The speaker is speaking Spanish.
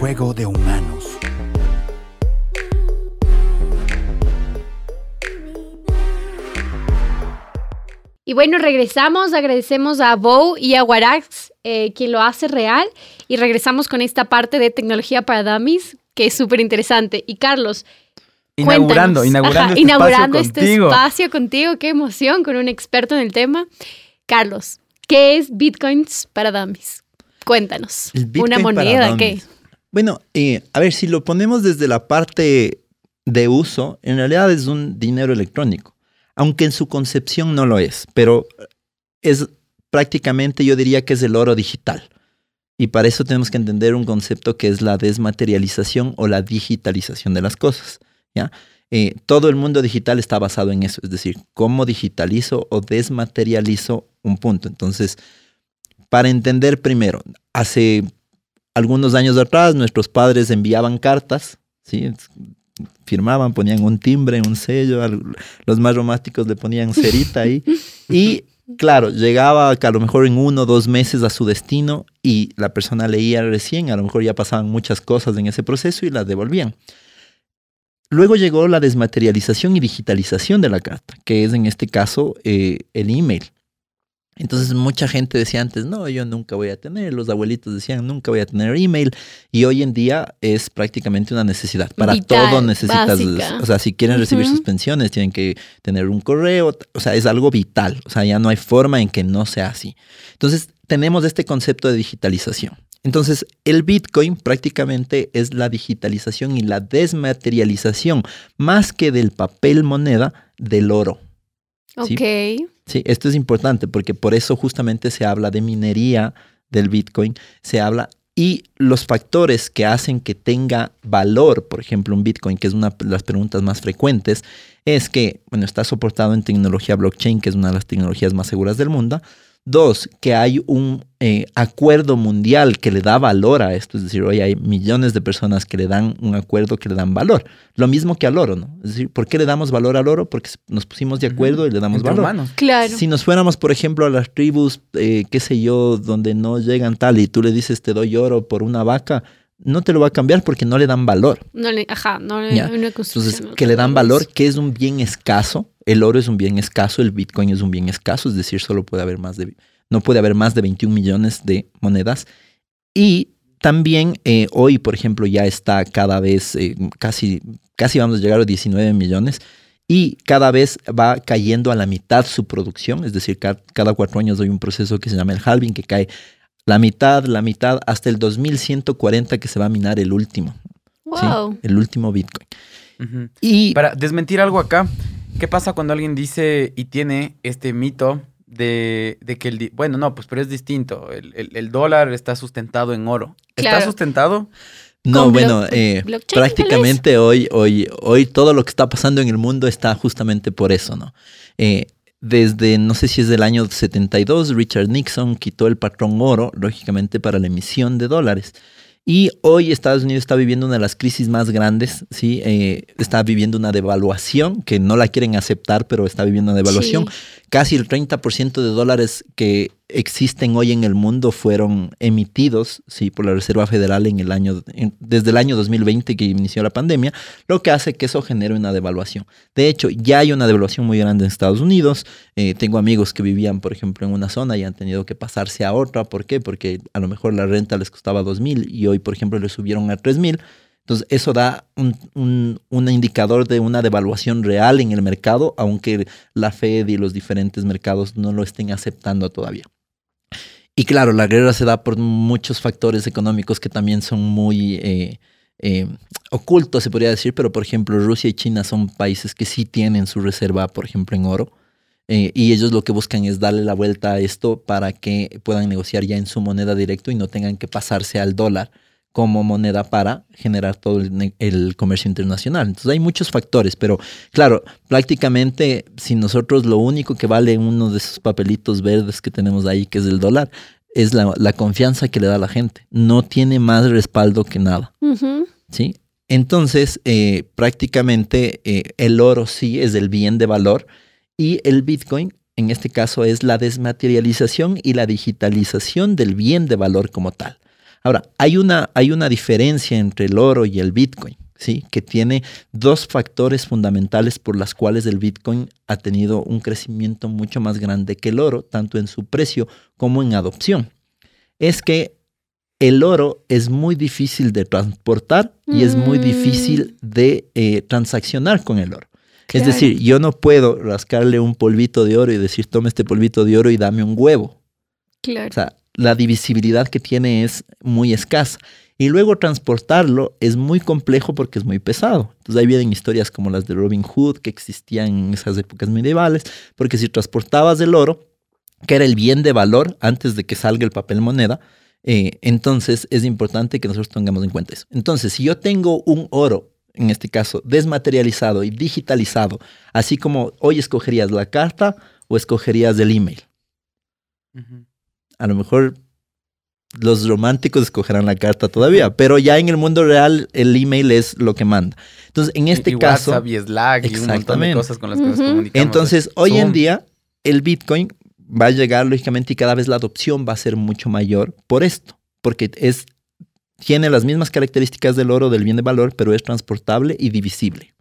juego de humanos. Y bueno, regresamos, agradecemos a Bow y a Warax, eh, quien lo hace real, y regresamos con esta parte de tecnología para dummies, que es súper interesante. Y Carlos, Inaugurando, cuéntanos. inaugurando, Ajá, este, inaugurando espacio este contigo. espacio contigo, qué emoción, con un experto en el tema. Carlos, ¿qué es Bitcoins para dummies? Cuéntanos. Bitcoin ¿Una moneda? ¿Qué? Bueno, eh, a ver, si lo ponemos desde la parte de uso, en realidad es un dinero electrónico, aunque en su concepción no lo es, pero es prácticamente, yo diría que es el oro digital. Y para eso tenemos que entender un concepto que es la desmaterialización o la digitalización de las cosas. Eh, todo el mundo digital está basado en eso, es decir, cómo digitalizo o desmaterializo un punto. Entonces, para entender primero, hace algunos años atrás nuestros padres enviaban cartas, ¿sí? firmaban, ponían un timbre, un sello, los más románticos le ponían cerita ahí y claro, llegaba que a lo mejor en uno o dos meses a su destino y la persona leía recién, a lo mejor ya pasaban muchas cosas en ese proceso y las devolvían. Luego llegó la desmaterialización y digitalización de la carta, que es en este caso eh, el email. Entonces mucha gente decía antes, no, yo nunca voy a tener, los abuelitos decían, nunca voy a tener email, y hoy en día es prácticamente una necesidad. Para Vital, todo necesitas, básica. o sea, si quieren recibir sus pensiones, tienen que tener un correo, o sea, es algo vital, o sea, ya no hay forma en que no sea así. Entonces tenemos este concepto de digitalización. Entonces, el Bitcoin prácticamente es la digitalización y la desmaterialización, más que del papel moneda, del oro. Sí. Ok. Sí, esto es importante porque por eso justamente se habla de minería del Bitcoin, se habla y los factores que hacen que tenga valor, por ejemplo, un Bitcoin, que es una de las preguntas más frecuentes, es que, bueno, está soportado en tecnología blockchain, que es una de las tecnologías más seguras del mundo. Dos, que hay un eh, acuerdo mundial que le da valor a esto, es decir, hoy hay millones de personas que le dan un acuerdo que le dan valor. Lo mismo que al oro, ¿no? Es decir, ¿por qué le damos valor al oro? Porque nos pusimos de acuerdo y le damos Entre valor. humanos. Claro. Si nos fuéramos, por ejemplo, a las tribus, eh, qué sé yo, donde no llegan tal y tú le dices te doy oro por una vaca, no te lo va a cambiar porque no le dan valor. No le, ajá, no le, Ya. Entonces, que le dan valor, que es un bien escaso. El oro es un bien escaso, el Bitcoin es un bien escaso, es decir, solo puede haber más de, no puede haber más de 21 millones de monedas. Y también eh, hoy, por ejemplo, ya está cada vez, eh, casi, casi vamos a llegar a 19 millones. Y cada vez va cayendo a la mitad su producción, es decir, ca- cada cuatro años hay un proceso que se llama el halving, que cae la mitad, la mitad, hasta el 2140 que se va a minar el último, ¿sí? Wow. el último Bitcoin. Ujú. Y Para desmentir algo acá, ¿qué pasa cuando alguien dice y tiene este mito de, de que el... Bueno, no, pues pero es distinto. El, el- el dólar está sustentado en oro. ¿Está sustentado? No, bueno, eh, prácticamente hoy, hoy, hoy todo lo que está pasando en el mundo está justamente por eso, ¿no? Eh, desde, no sé si es del año 72, Richard Nixon quitó el patrón oro, lógicamente, para la emisión de dólares. Y hoy Estados Unidos está viviendo una de las crisis más grandes, ¿sí? Eh, está viviendo una devaluación, que no la quieren aceptar, pero está viviendo una devaluación. Sí. Casi el 30% de dólares que existen hoy en el mundo fueron emitidos sí, por la Reserva Federal en el año, desde el año 2020 que inició la pandemia, lo que hace que eso genere una devaluación. De hecho, ya hay una devaluación muy grande en Estados Unidos. Eh, tengo amigos que vivían, por ejemplo, en una zona y han tenido que pasarse a otra. ¿Por qué? Porque a lo mejor la renta les costaba 2 mil y hoy, por ejemplo, le subieron a 3 mil. Entonces, eso da un- un indicador de una devaluación real en el mercado, aunque la Fed y los diferentes mercados no lo estén aceptando todavía. Y claro, la guerra se da por muchos factores económicos que también son muy eh, eh, ocultos, se podría decir, pero por ejemplo Rusia y China son países que sí tienen su reserva, por ejemplo, en oro. eh, y ellos lo que buscan es darle la vuelta a esto para que puedan negociar ya en su moneda directo y no tengan que pasarse al dólar como moneda para generar todo el, el comercio internacional. Entonces hay muchos factores, pero claro, prácticamente si nosotros lo único que vale uno de esos papelitos verdes que tenemos ahí, que es el dólar, es la, la confianza que le da la gente. No tiene más respaldo que nada. ¿sí? Entonces, eh, prácticamente eh, el oro sí es el bien de valor y el Bitcoin, en este caso, es la desmaterialización y la digitalización del bien de valor como tal. Ahora, hay una, hay una diferencia entre el oro y el Bitcoin, ¿sí? Que tiene dos factores fundamentales por las cuales el Bitcoin ha tenido un crecimiento mucho más grande que el oro, tanto en su precio como en adopción. Es que el oro es muy difícil de transportar y es muy Mm. difícil de eh, transaccionar con el oro. Es decir, yo no puedo rascarle un polvito de oro y decir, toma este polvito de oro y dame un huevo. Claro. O sea, la divisibilidad que tiene es muy escasa. Y luego transportarlo es muy complejo porque es muy pesado. Entonces ahí vienen historias como las de Robin Hood que existían en esas épocas medievales, porque si transportabas el oro, que era el bien de valor antes de que salga el papel moneda, eh, entonces es importante que nosotros tengamos en cuenta eso. Entonces, si yo tengo un oro, en este caso, desmaterializado y digitalizado, así como hoy escogerías la carta o escogerías el email Ujú. A lo mejor los románticos escogerán la carta todavía, pero ya en el mundo real el email es lo que manda. Entonces, en este y caso, WhatsApp y Slack y un montón de Exactamente. cosas con las que nos Ujú. comunicamos. entonces hoy en día el Bitcoin va a llegar lógicamente y cada vez la adopción va a ser mucho mayor por esto, porque es tiene las mismas características del oro del bien de valor, pero es transportable y divisible.